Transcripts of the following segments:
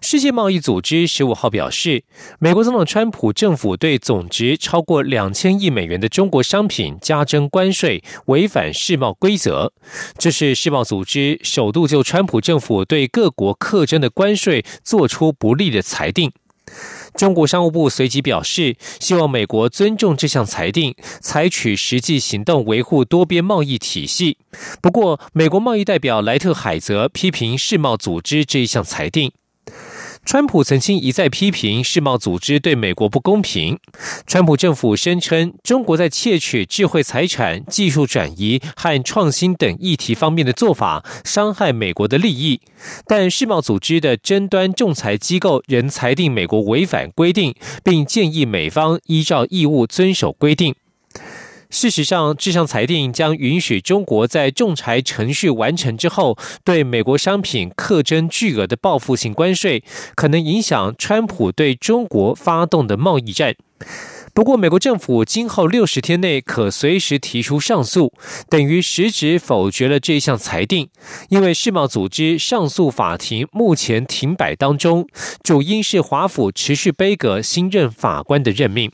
世界贸易组织十五号表示，美国总统川普政府对总值超过两千亿美元的中国商品加征关税，违反世贸规则。这是世贸组织首度就川普政府对各国课征的关税做出不利的裁定。中国商务部随即表示，希望美国尊重这项裁定，采取实际行动维护多边贸易体系。不过，美国贸易代表莱特海泽批评世贸组织这一项裁定。川普曾经一再批评世贸组织对美国不公平。川普政府声称，中国在窃取智慧财产、技术转移和创新等议题方面的做法伤害美国的利益。但世贸组织的争端仲裁机构仍裁定美国违反规定，并建议美方依照义务遵守规定。事实上，这项裁定将允许中国在仲裁程序完成之后，对美国商品课征巨额的报复性关税，可能影响川普对中国发动的贸易战。不过，美国政府今后六十天内可随时提出上诉，等于实质否决了这项裁定，因为世贸组织上诉法庭目前停摆当中，主因是华府持续背阁新任法官的任命。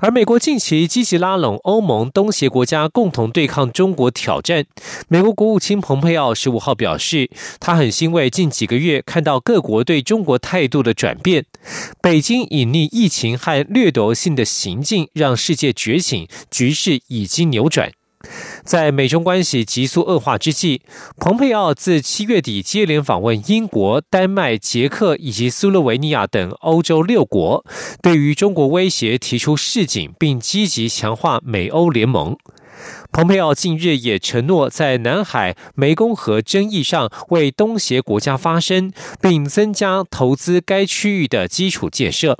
而美国近期积极拉拢欧盟、东协国家共同对抗中国挑战。美国国务卿蓬佩奥十五号表示，他很欣慰近几个月看到各国对中国态度的转变。北京隐匿疫情和掠夺性的行径让世界觉醒，局势已经扭转。在美中关系急速恶化之际，蓬佩奥自七月底接连访问英国、丹麦、捷克以及斯洛维尼亚等欧洲六国，对于中国威胁提出示警，并积极强化美欧联盟。蓬佩奥近日也承诺在南海、湄公河争议上为东协国家发声，并增加投资该区域的基础建设。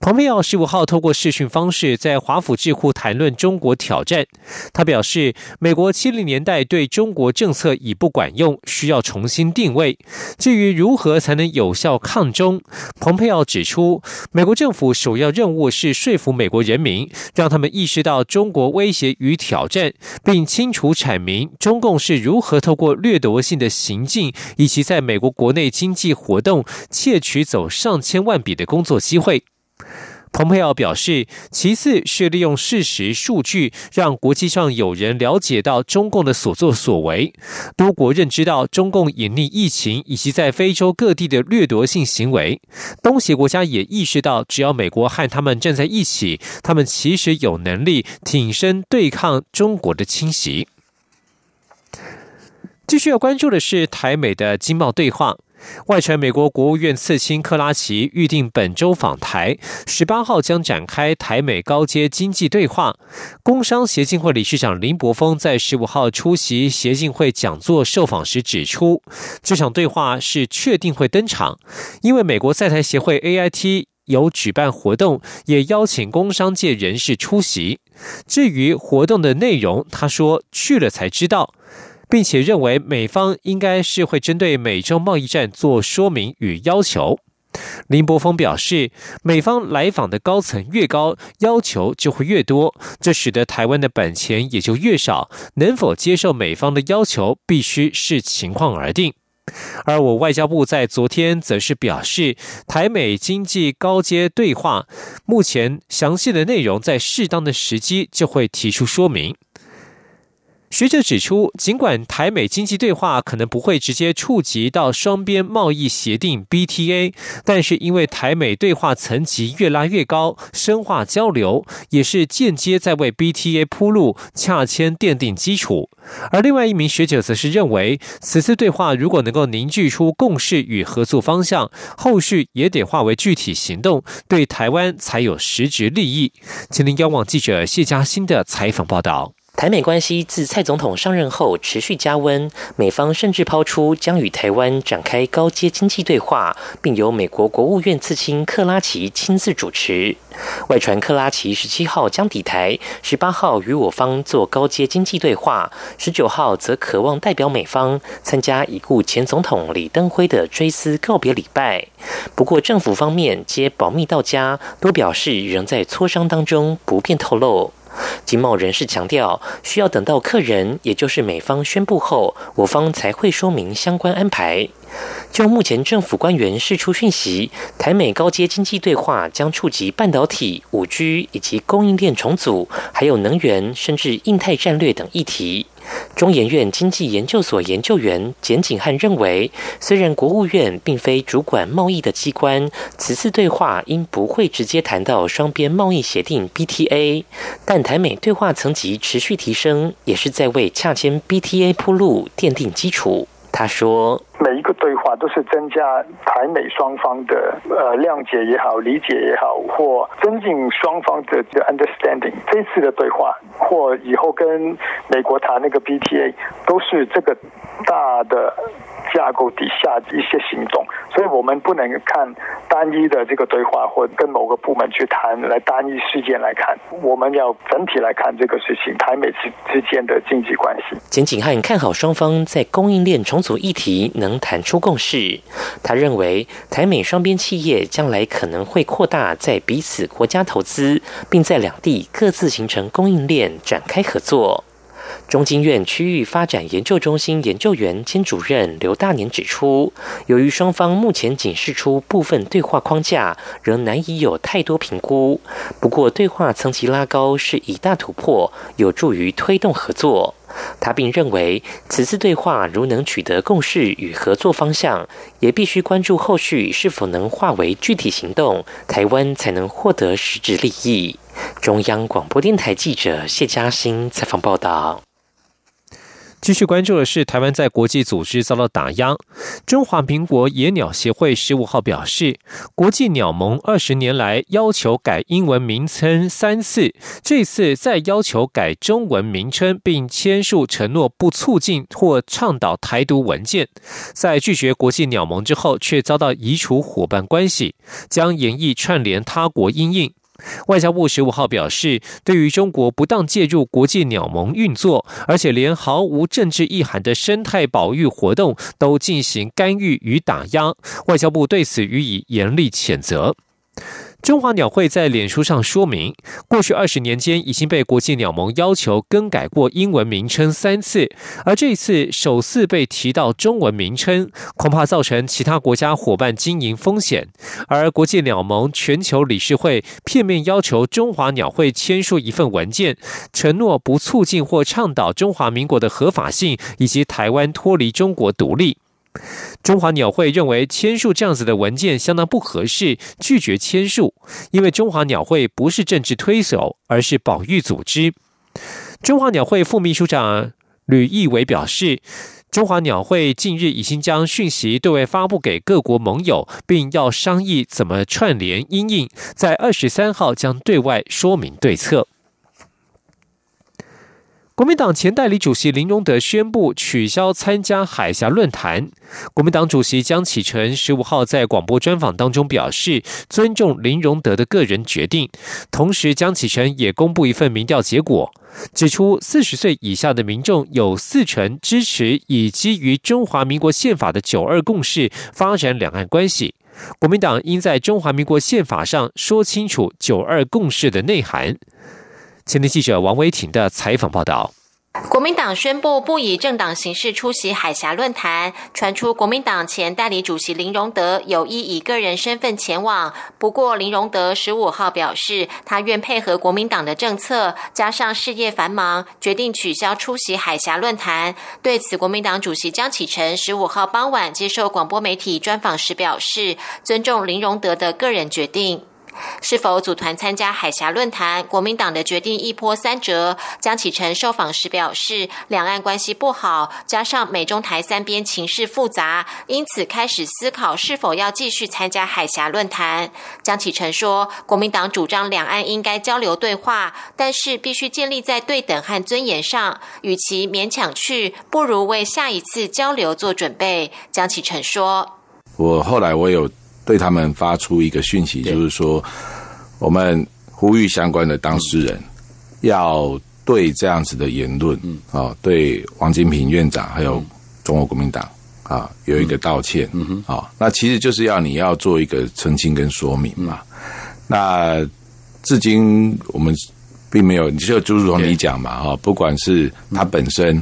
蓬佩奥十五号透过视讯方式在华府智库谈论中国挑战。他表示，美国七零年代对中国政策已不管用，需要重新定位。至于如何才能有效抗中，蓬佩奥指出，美国政府首要任务是说服美国人民，让他们意识到中国威胁与挑战，并清楚阐明中共是如何透过掠夺性的行径，以及在美国国内经济活动窃取走上千万笔的工作机会。蓬佩奥表示，其次是利用事实数据，让国际上有人了解到中共的所作所为。多国认知到中共隐匿疫情以及在非洲各地的掠夺性行为。东协国家也意识到，只要美国和他们站在一起，他们其实有能力挺身对抗中国的侵袭。继续要关注的是台美的经贸对话。外传美国国务院次卿克拉奇预定本周访台，十八号将展开台美高阶经济对话。工商协进会理事长林柏峰在十五号出席协进会讲座受访时指出，这场对话是确定会登场，因为美国在台协会 AIT 有举办活动，也邀请工商界人士出席。至于活动的内容，他说去了才知道。并且认为美方应该是会针对美中贸易战做说明与要求。林柏峰表示，美方来访的高层越高，要求就会越多，这使得台湾的本钱也就越少。能否接受美方的要求，必须视情况而定。而我外交部在昨天则是表示，台美经济高阶对话目前详细的内容，在适当的时机就会提出说明。学者指出，尽管台美经济对话可能不会直接触及到双边贸易协定 BTA，但是因为台美对话层级越拉越高，深化交流也是间接在为 BTA 铺路、洽签奠定基础。而另外一名学者则是认为，此次对话如果能够凝聚出共识与合作方向，后续也得化为具体行动，对台湾才有实质利益。请您央网记者谢嘉欣的采访报道。台美关系自蔡总统上任后持续加温，美方甚至抛出将与台湾展开高阶经济对话，并由美国国务院次卿克拉奇亲自主持。外传克拉奇十七号将抵台，十八号与我方做高阶经济对话，十九号则渴望代表美方参加已故前总统李登辉的追思告别礼拜。不过政府方面皆保密到家，都表示仍在磋商当中，不便透露。经贸人士强调，需要等到客人，也就是美方宣布后，我方才会说明相关安排。就目前政府官员释出讯息，台美高阶经济对话将触及半导体、五 G 以及供应链重组，还有能源，甚至印太战略等议题。中研院经济研究所研究员简景汉认为，虽然国务院并非主管贸易的机关，此次对话应不会直接谈到双边贸易协定 BTA，但台美对话层级持续提升，也是在为洽签 BTA 铺路奠定基础。他说：“每一个对话都是增加台美双方的呃谅解也好、理解也好，或增进双方的的 understanding。这次的对话或以后跟美国谈那个 BTA，都是这个大的。”架构底下一些行动，所以我们不能看单一的这个对话，或跟某个部门去谈来单一事件来看，我们要整体来看这个事情，台美之之间的经济关系。简景汉看好双方在供应链重组议题能谈出共识。他认为台美双边企业将来可能会扩大在彼此国家投资，并在两地各自形成供应链展开合作。中经院区域发展研究中心研究员兼主任刘大年指出，由于双方目前仅释出部分对话框架，仍难以有太多评估。不过，对话层级拉高是一大突破，有助于推动合作。他并认为，此次对话如能取得共识与合作方向，也必须关注后续是否能化为具体行动，台湾才能获得实质利益。中央广播电台记者谢嘉欣采访报道。继续关注的是，台湾在国际组织遭到打压。中华民国野鸟协会十五号表示，国际鸟盟二十年来要求改英文名称三次，这次再要求改中文名称，并签署承诺不促进或倡导台独文件。在拒绝国际鸟盟之后，却遭到移除伙伴关系，将演绎串联他国阴影。外交部十五号表示，对于中国不当介入国际鸟盟运作，而且连毫无政治意涵的生态保育活动都进行干预与打压，外交部对此予以严厉谴责。中华鸟会在脸书上说明，过去二十年间已经被国际鸟盟要求更改过英文名称三次，而这一次首次被提到中文名称，恐怕造成其他国家伙伴经营风险。而国际鸟盟全球理事会片面要求中华鸟会签署一份文件，承诺不促进或倡导中华民国的合法性以及台湾脱离中国独立。中华鸟会认为签署这样子的文件相当不合适，拒绝签署。因为中华鸟会不是政治推手，而是保育组织。中华鸟会副秘书长吕义伟表示，中华鸟会近日已经将讯息对外发布给各国盟友，并要商议怎么串联阴应，在二十三号将对外说明对策。国民党前代理主席林荣德宣布取消参加海峡论坛。国民党主席江启臣十五号在广播专访当中表示，尊重林荣德的个人决定。同时，江启臣也公布一份民调结果，指出四十岁以下的民众有四成支持以基于中华民国宪法的九二共识发展两岸关系。国民党应在中华民国宪法上说清楚九二共识的内涵。前天记者王维婷的采访报道。国民党宣布不以政党形式出席海峡论坛，传出国民党前代理主席林荣德有意以个人身份前往。不过，林荣德十五号表示，他愿配合国民党的政策，加上事业繁忙，决定取消出席海峡论坛。对此，国民党主席江启臣十五号傍晚接受广播媒体专访时表示，尊重林荣德的个人决定。是否组团参加海峡论坛？国民党的决定一波三折。江启臣受访时表示，两岸关系不好，加上美中台三边情势复杂，因此开始思考是否要继续参加海峡论坛。江启臣说，国民党主张两岸应该交流对话，但是必须建立在对等和尊严上。与其勉强去，不如为下一次交流做准备。江启臣说：“我后来我有。”对他们发出一个讯息，就是说，我们呼吁相关的当事人要对这样子的言论，啊，对王金平院长还有中国国民党啊，有一个道歉，啊，那其实就是要你要做一个澄清跟说明嘛。那至今我们并没有，就就如同你讲嘛，哈，不管是他本身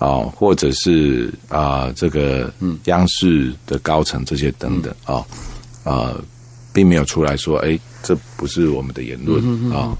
啊，或者是啊这个央视的高层这些等等啊。啊，并没有出来说，哎，这不是我们的言论啊。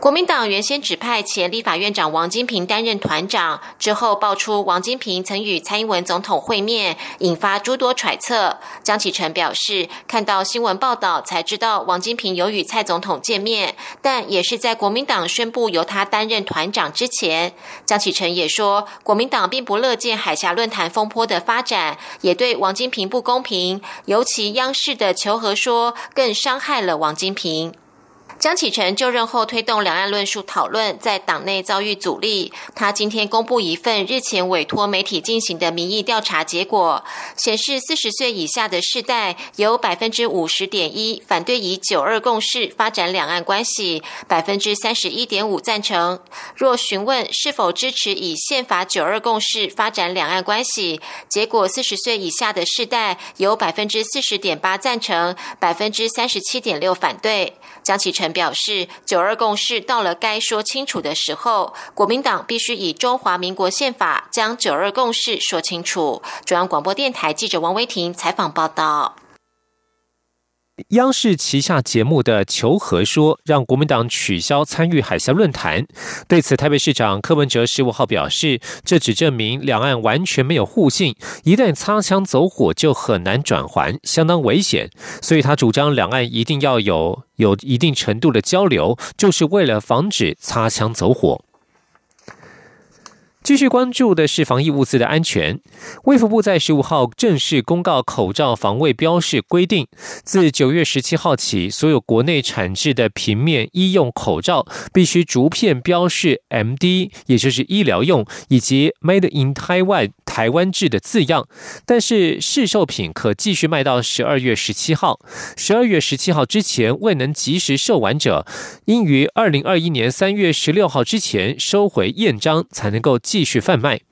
国民党原先指派前立法院长王金平担任团长，之后爆出王金平曾与蔡英文总统会面，引发诸多揣测。江启臣表示，看到新闻报道才知道王金平有与蔡总统见面，但也是在国民党宣布由他担任团长之前。江启臣也说，国民党并不乐见海峡论坛风波的发展，也对王金平不公平，尤其央视的求和说更伤害了王金平。江启臣就任后推动两岸论述讨论，在党内遭遇阻力。他今天公布一份日前委托媒体进行的民意调查结果，显示四十岁以下的世代有百分之五十点一反对以九二共识发展两岸关系，百分之三十一点五赞成。若询问是否支持以宪法九二共识发展两岸关系，结果四十岁以下的世代有百分之四十点八赞成，百分之三十七点六反对。江启臣表示，九二共识到了该说清楚的时候，国民党必须以中华民国宪法将九二共识说清楚。中央广播电台记者王威婷采访报道。央视旗下节目的求和说，让国民党取消参与海峡论坛。对此，台北市长柯文哲十五号表示，这只证明两岸完全没有互信，一旦擦枪走火就很难转圜，相当危险。所以他主张两岸一定要有有一定程度的交流，就是为了防止擦枪走火。继续关注的是防疫物资的安全。卫福部在十五号正式公告口罩防卫标示规定，自九月十七号起，所有国内产制的平面医用口罩必须逐片标示 “MD”，也就是医疗用，以及 “Made in Taiwan”。台湾制的字样，但是试售品可继续卖到十二月十七号。十二月十七号之前未能及时售完者，应于二零二一年三月十六号之前收回验章，才能够继续贩卖。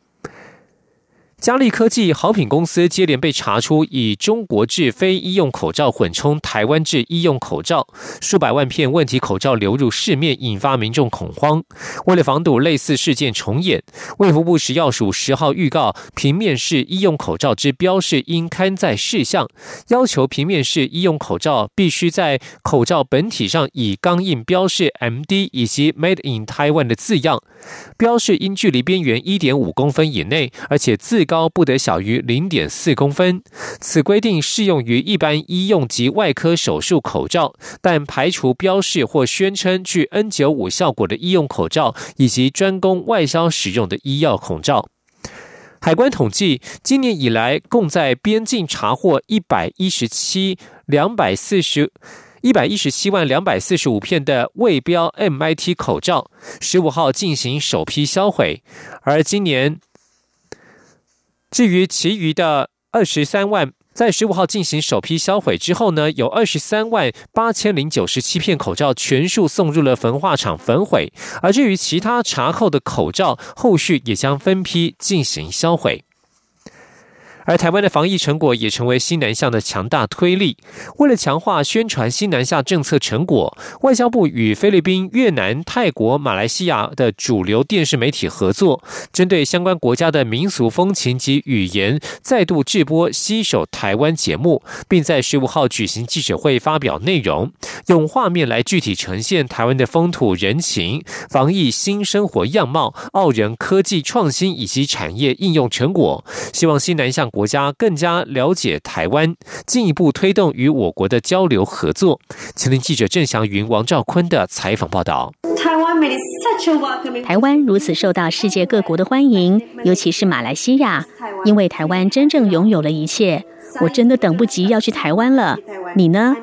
嘉利科技好品公司接连被查出以中国制非医用口罩混充台湾制医用口罩，数百万片问题口罩流入市面，引发民众恐慌。为了防堵类似事件重演，卫福部食药署十号预告，平面式医用口罩之标示应刊载事项，要求平面式医用口罩必须在口罩本体上以钢印标示 “MD” 以及 “Made in Taiwan” 的字样，标示应距离边缘一点五公分以内，而且字。高不得小于零点四公分。此规定适用于一般医用及外科手术口罩，但排除标示或宣称具 N 九五效果的医用口罩，以及专供外销使用的医药口罩。海关统计，今年以来共在边境查获一百一十七两百四十一百一十七万两百四十五片的未标 MIT 口罩，十五号进行首批销毁，而今年。至于其余的二十三万，在十五号进行首批销毁之后呢，有二十三万八千零九十七片口罩全数送入了焚化厂焚毁。而至于其他查扣的口罩，后续也将分批进行销毁。而台湾的防疫成果也成为新南向的强大推力。为了强化宣传新南向政策成果，外交部与菲律宾、越南、泰国、马来西亚的主流电视媒体合作，针对相关国家的民俗风情及语言，再度制播西首台湾节目，并在十五号举行记者会发表内容，用画面来具体呈现台湾的风土人情、防疫新生活样貌、澳人科技创新以及产业应用成果，希望新南向。国家更加了解台湾，进一步推动与我国的交流合作。前天记者郑祥云、王兆坤的采访报道。台湾如此受到世界各国的欢迎，尤其是马来西亚，因为台湾真正拥有了一切。我真的等不及要去台湾了，你呢？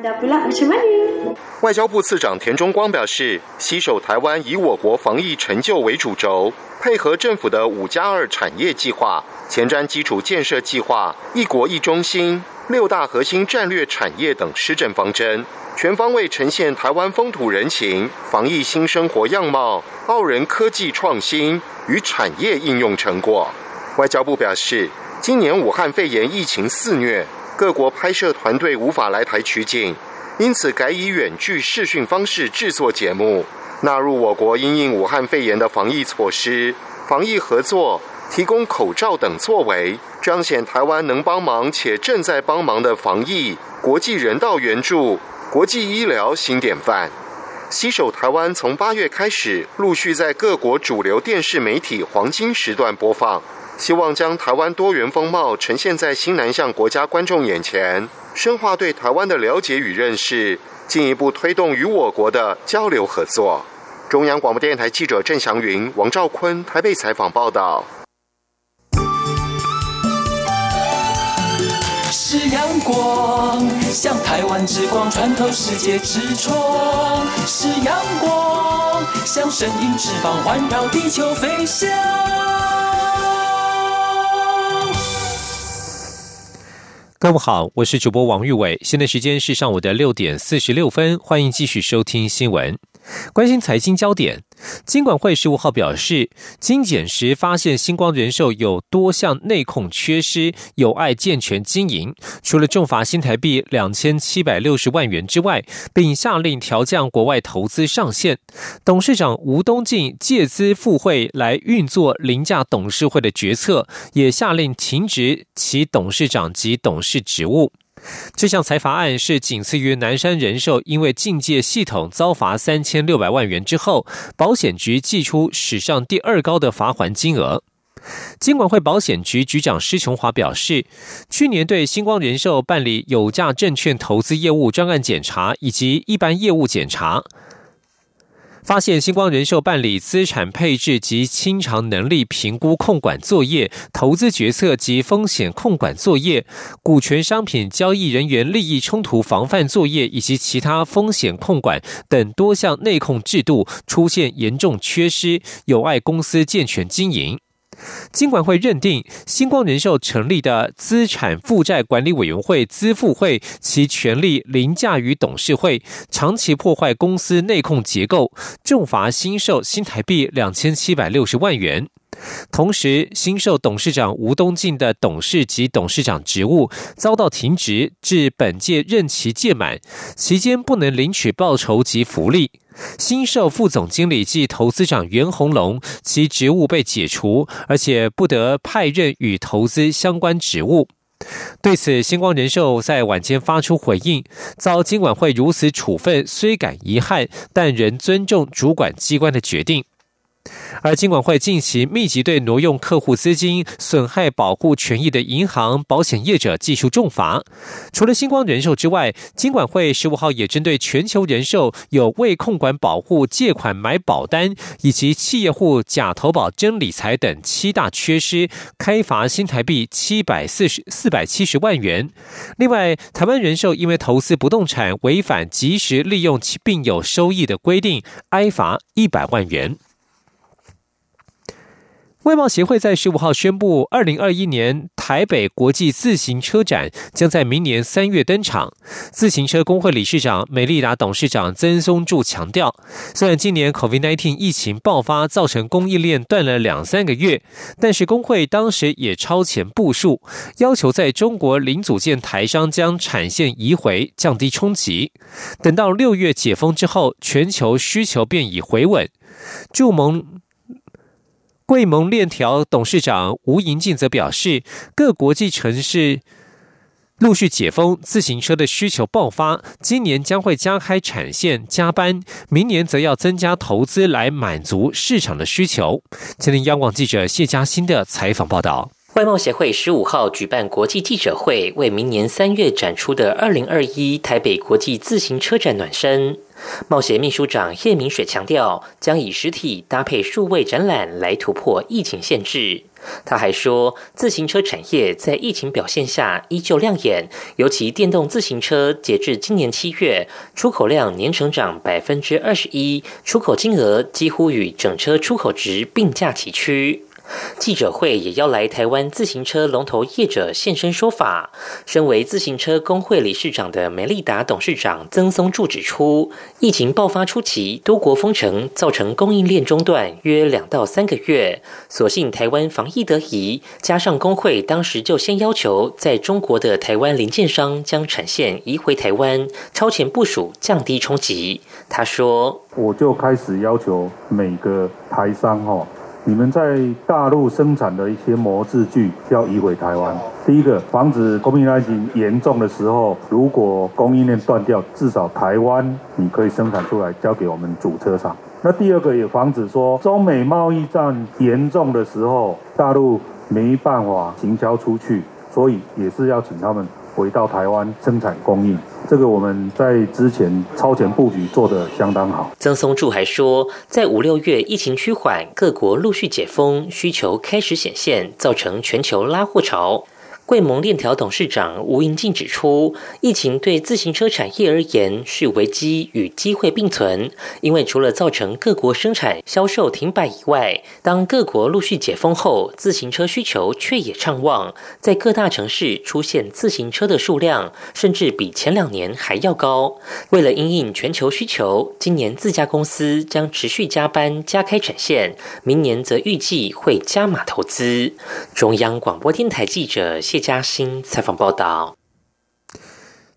外交部次长田中光表示，携手台湾以我国防疫成就为主轴，配合政府的五加二产业计划、前瞻基础建设计划、一国一中心、六大核心战略产业等施政方针，全方位呈现台湾风土人情、防疫新生活样貌、澳人科技创新与产业应用成果。外交部表示。今年武汉肺炎疫情肆虐，各国拍摄团队无法来台取景，因此改以远距视讯方式制作节目，纳入我国因应武汉肺炎的防疫措施、防疫合作、提供口罩等作为，彰显台湾能帮忙且正在帮忙的防疫、国际人道援助、国际医疗新典范。携手台湾从八月开始，陆续在各国主流电视媒体黄金时段播放。希望将台湾多元风貌呈现在新南向国家观众眼前，深化对台湾的了解与认识，进一步推动与我国的交流合作。中央广播电台记者郑祥云、王兆坤台北采访报道。是阳光，像台湾之光穿透世界之窗；是阳光，像神鹰翅膀环绕地球飞翔。各位好，我是主播王玉伟，现在时间是上午的六点四十六分，欢迎继续收听新闻。关心财经焦点，金管会十五号表示，精简时发现星光人寿有多项内控缺失，有碍健全经营，除了重罚新台币两千七百六十万元之外，并下令调降国外投资上限。董事长吴东进借资赴会来运作凌驾董事会的决策，也下令停职其董事长及董事职务。这项财罚案是仅次于南山人寿因为境界系统遭罚三千六百万元之后，保险局寄出史上第二高的罚款金额。金管会保险局局长施琼华表示，去年对星光人寿办理有价证券投资业务专案检查以及一般业务检查。发现星光人寿办理资产配置及清偿能力评估控管作业、投资决策及风险控管作业、股权商品交易人员利益冲突防范作业以及其他风险控管等多项内控制度出现严重缺失，有碍公司健全经营。金管会认定，星光人寿成立的资产负债管理委员会资付会，其权力凌驾于董事会，长期破坏公司内控结构，重罚新寿新台币两千七百六十万元。同时，新寿董事长吴东进的董事及董事长职务遭到停职，至本届任期届满，期间不能领取报酬及福利。新寿副总经理暨投资长袁宏龙，其职务被解除，而且不得派任与投资相关职务。对此，星光人寿在晚间发出回应，遭金管会如此处分，虽感遗憾，但仍尊重主管机关的决定。而金管会近期密集对挪用客户资金、损害保护权益的银行、保险业者技术重罚。除了星光人寿之外，金管会十五号也针对全球人寿有未控管保护借款买保单以及企业户假投保真理财等七大缺失，开罚新台币七百四十四百七十万元。另外，台湾人寿因为投资不动产违反及时利用其并有收益的规定，挨罚一百万元。外贸协会在十五号宣布，二零二一年台北国际自行车展将在明年三月登场。自行车工会理事长美利达董事长曾松柱强调，虽然今年 COVID-19 疫情爆发，造成供应链断了两三个月，但是工会当时也超前部署，要求在中国零组件台商将产线移回，降低冲击。等到六月解封之后，全球需求便已回稳。祝盟。贵盟链条董事长吴银进则表示，各国际城市陆续解封，自行车的需求爆发，今年将会加开产线加班，明年则要增加投资来满足市场的需求。吉林央广记者谢嘉欣的采访报道。外贸协会十五号举办国际记者会，为明年三月展出的二零二一台北国际自行车展暖身。贸协秘书长叶明水强调，将以实体搭配数位展览来突破疫情限制。他还说，自行车产业在疫情表现下依旧亮眼，尤其电动自行车，截至今年七月，出口量年成长百分之二十一，出口金额几乎与整车出口值并驾齐驱。记者会也邀来台湾自行车龙头业者现身说法。身为自行车工会理事长的美利达董事长曾松柱指出，疫情爆发初期，多国封城，造成供应链中断约两到三个月。所幸台湾防疫得宜，加上工会当时就先要求在中国的台湾零件商将产线移回台湾，超前部署，降低冲击。他说：“我就开始要求每个台商哈。”你们在大陆生产的一些模制具要移回台湾。第一个，防止供应链严重的时候，如果供应链断掉，至少台湾你可以生产出来，交给我们主车厂。那第二个也防止说中美贸易战严重的时候，大陆没办法行销出去，所以也是要请他们回到台湾生产供应。这个我们在之前超前布局做得相当好。曾松柱还说，在五六月疫情趋缓，各国陆续解封，需求开始显现，造成全球拉货潮。贵盟链条董事长吴银进指出，疫情对自行车产业而言是危机与机会并存，因为除了造成各国生产销售停摆以外，当各国陆续解封后，自行车需求却也畅旺，在各大城市出现自行车的数量甚至比前两年还要高。为了应应全球需求，今年自家公司将持续加班加开产线，明年则预计会加码投资。中央广播电台记者。谢嘉欣采访报道：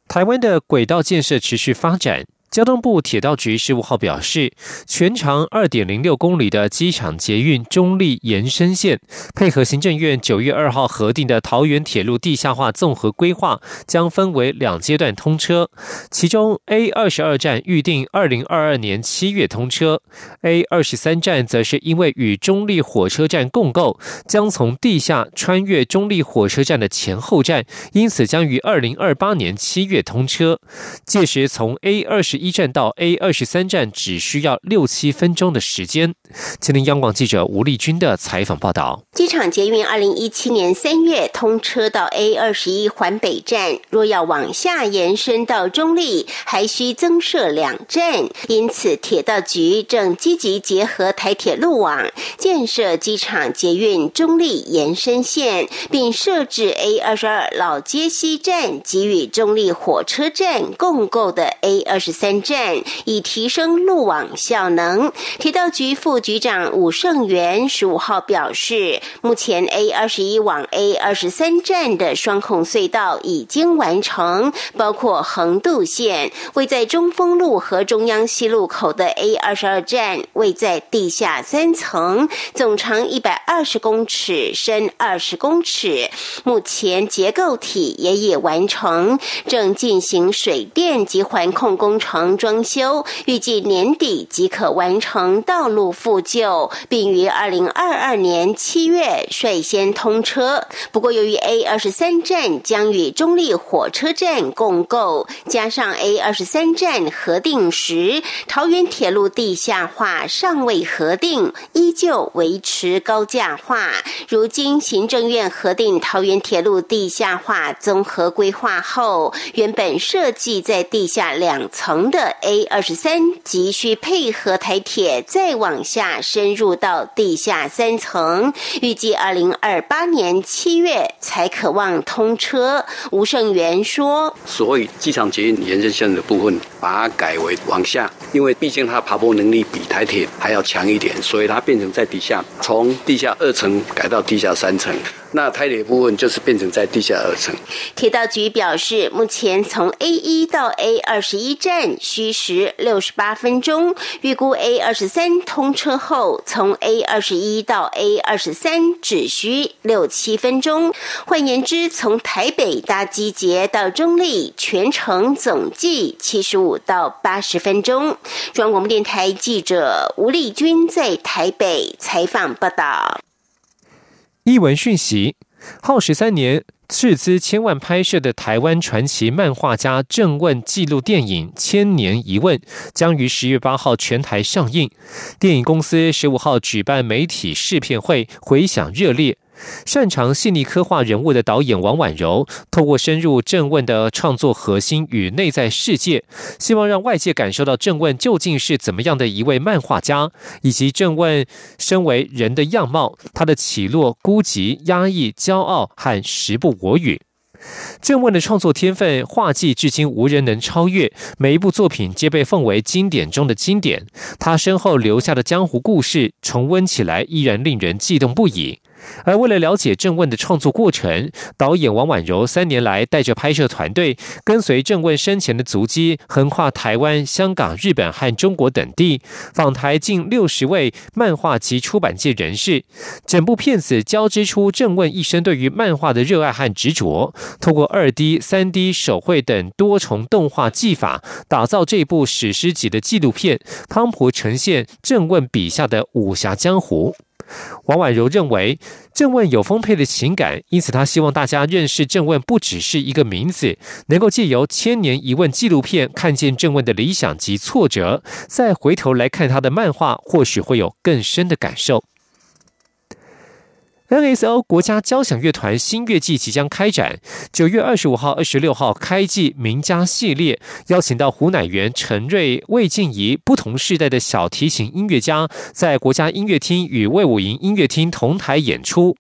台湾的轨道建设持续发展。交通部铁道局十五号表示，全长二点零六公里的机场捷运中立延伸线，配合行政院九月二号核定的桃园铁路地下化综合规划，将分为两阶段通车。其中 A 二十二站预定二零二二年七月通车，A 二十三站则是因为与中立火车站共构，将从地下穿越中立火车站的前后站，因此将于二零二八年七月通车。届时从 A 二十一站到 A 二十三站只需要六七分钟的时间。吉林央广记者吴丽君的采访报道：机场捷运二零一七年三月通车到 A 二十一环北站，若要往下延伸到中立，还需增设两站。因此，铁道局正积极结合台铁路网，建设机场捷运中立延伸线，并设置 A 二十二老街西站给予中立火车站共构的 A 二十三。站以提升路网效能。铁道局副局长武胜元十五号表示，目前 A 二十一往 A 二十三站的双孔隧道已经完成，包括横渡线。位在中丰路和中央西路口的 A 二十二站，位在地下三层，总长一百二十公尺，深二十公尺。目前结构体也已完成，正进行水电及环控工程。装修预计年底即可完成道路复旧，并于二零二二年七月率先通车。不过，由于 A 二十三站将与中立火车站共构，加上 A 二十三站核定时桃园铁路地下化尚未核定，依旧维持高架化。如今行政院核定桃园铁路地下化综合规划后，原本设计在地下两层。的 A 二十三急需配合台铁再往下深入到地下三层，预计二零二八年七月才可望通车。吴胜元说：“所以机场捷运延伸线的部分，把它改为往下，因为毕竟它爬坡能力比台铁还要强一点，所以它变成在底下，从地下二层改到地下三层。”那台铁部分就是变成在地下二层。铁道局表示，目前从 A 一到 A 二十一站需时六十八分钟，预估 A 二十三通车后，从 A 二十一到 A 二十三只需六七分钟。换言之，从台北搭机捷到中立，全程总计七十五到八十分钟。中央广播电台记者吴丽君在台北采访报道。译文讯息：耗时三年、斥资千万拍摄的台湾传奇漫画家郑问纪录电影《千年疑问》将于十月八号全台上映。电影公司十五号举办媒体试片会，回响热烈。擅长细腻刻画人物的导演王婉柔，透过深入正问的创作核心与内在世界，希望让外界感受到正问究竟是怎么样的一位漫画家，以及正问身为人的样貌，他的起落、孤寂、压抑、骄傲和时不我与。正问的创作天分，画技至今无人能超越，每一部作品皆被奉为经典中的经典。他身后留下的江湖故事，重温起来依然令人悸动不已。而为了了解郑问的创作过程，导演王婉柔三年来带着拍摄团队，跟随郑问生前的足迹，横跨台湾、香港、日本和中国等地，访台近六十位漫画及出版界人士。整部片子交织出郑问一生对于漫画的热爱和执着，透过二 D、三 D、手绘等多重动画技法，打造这部史诗级的纪录片，汤普呈现郑问笔下的武侠江湖。王婉柔认为郑问有丰沛的情感，因此他希望大家认识郑问不只是一个名字，能够借由《千年一问》纪录片看见郑问的理想及挫折，再回头来看他的漫画，或许会有更深的感受。NSO 国家交响乐团新乐季即将开展，九月二十五号、二十六号开季名家系列，邀请到胡乃元、陈瑞、魏静怡不同世代的小提琴音乐家，在国家音乐厅与魏武营音乐厅同台演出。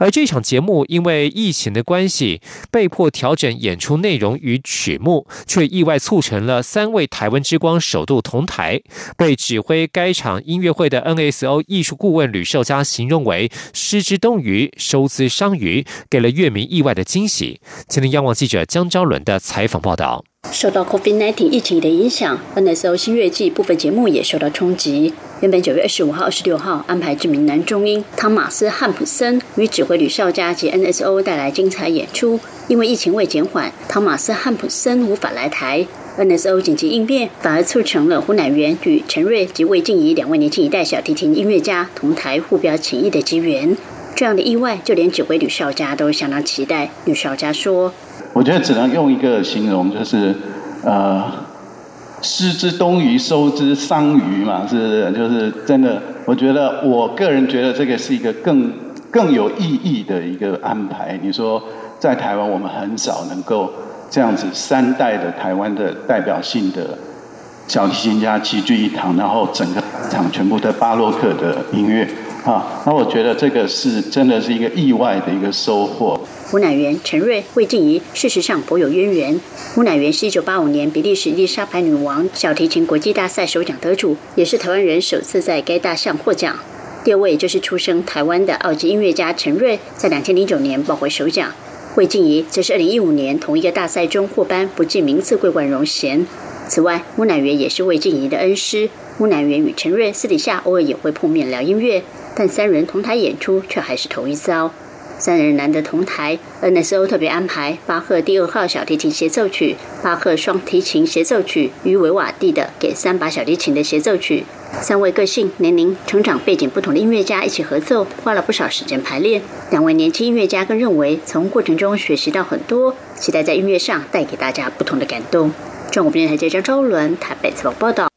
而这场节目因为疫情的关系，被迫调整演出内容与曲目，却意外促成了三位台湾之光首度同台。被指挥该场音乐会的 NSO 艺术顾问吕寿嘉形容为“失之东”。终于收资商于，给了乐迷意外的惊喜。今天央网记者江昭伦的采访报道：受到 COVID-19 疫情的影响，NSO 新乐季部分节目也受到冲击。原本九月二十五号、二十六号安排知名男中音汤马斯·汉普森与指挥吕少佳及 NSO 带来精彩演出，因为疫情未减缓，汤马斯·汉普森无法来台。NSO 紧急应变，反而促成了胡乃元与陈瑞及魏静怡两位年轻一代小提琴音乐家同台互标情谊的机缘。这样的意外，就连指挥吕少佳都相当期待。吕少佳说：“我觉得只能用一个形容，就是呃，失之东隅，收之桑榆嘛，是是就是真的。我觉得，我个人觉得这个是一个更更有意义的一个安排。你说，在台湾，我们很少能够这样子三代的台湾的代表性的小提琴家齐聚一堂，然后整个场全部的巴洛克的音乐。”啊，那我觉得这个是真的是一个意外的一个收获。胡乃元、陈瑞、魏静怡，事实上颇有渊源。胡乃元是一九八五年比利时伊丽莎白女王小提琴国际大赛首奖得主，也是台湾人首次在该大项获奖。第二位就是出生台湾的澳籍音乐家陈瑞，在两千零九年抱回首奖。魏静怡则是二零一五年同一个大赛中获颁不计名次桂冠荣衔。此外，胡乃元也是魏静怡的恩师。胡乃元与陈瑞私底下偶尔也会碰面聊音乐。但三人同台演出却还是头一遭。三人难得同台，NSO 特别安排巴赫第二号小提琴协奏曲、巴赫双提琴协奏曲与维瓦蒂的给三把小提琴的协奏曲。三位个性、年龄、成长背景不同的音乐家一起合奏，花了不少时间排练。两位年轻音乐家更认为从过程中学习到很多，期待在音乐上带给大家不同的感动。中国电台记者周伦台北采访报道。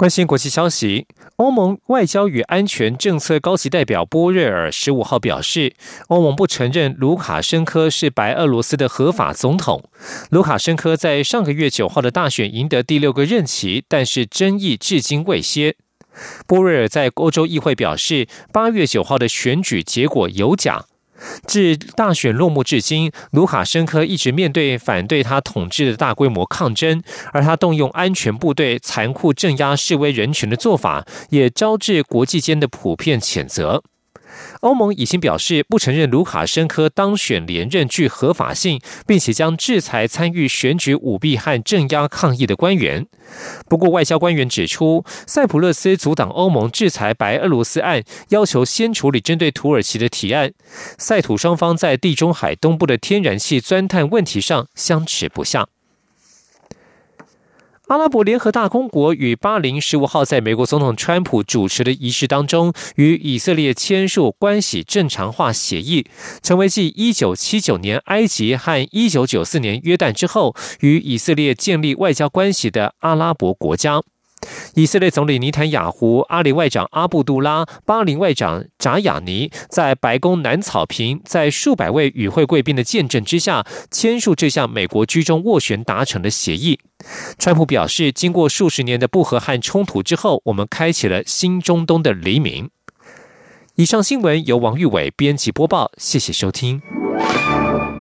关心国际消息，欧盟外交与安全政策高级代表波瑞尔十五号表示，欧盟不承认卢卡申科是白俄罗斯的合法总统。卢卡申科在上个月九号的大选赢得第六个任期，但是争议至今未歇。波瑞尔在欧洲议会表示，八月九号的选举结果有假。自大选落幕至今，卢卡申科一直面对反对他统治的大规模抗争，而他动用安全部队残酷镇压示威人群的做法，也招致国际间的普遍谴责。欧盟已经表示不承认卢卡申科当选连任具合法性，并且将制裁参与选举舞弊和镇压抗议的官员。不过，外交官员指出，塞浦路斯阻挡欧盟制裁白俄罗斯案，要求先处理针对土耳其的提案。塞土双方在地中海东部的天然气钻探问题上相持不下。阿拉伯联合大公国与巴林十五号在美国总统川普主持的仪式当中，与以色列签署关系正常化协议，成为继一九七九年埃及和一九九四年约旦之后，与以色列建立外交关系的阿拉伯国家。以色列总理尼坦雅胡、阿里外长阿布杜拉、巴林外长扎亚尼在白宫南草坪，在数百位与会贵宾的见证之下，签署这项美国居中斡旋达成的协议。川普表示，经过数十年的不和和冲突之后，我们开启了新中东的黎明。以上新闻由王玉伟编辑播报，谢谢收听。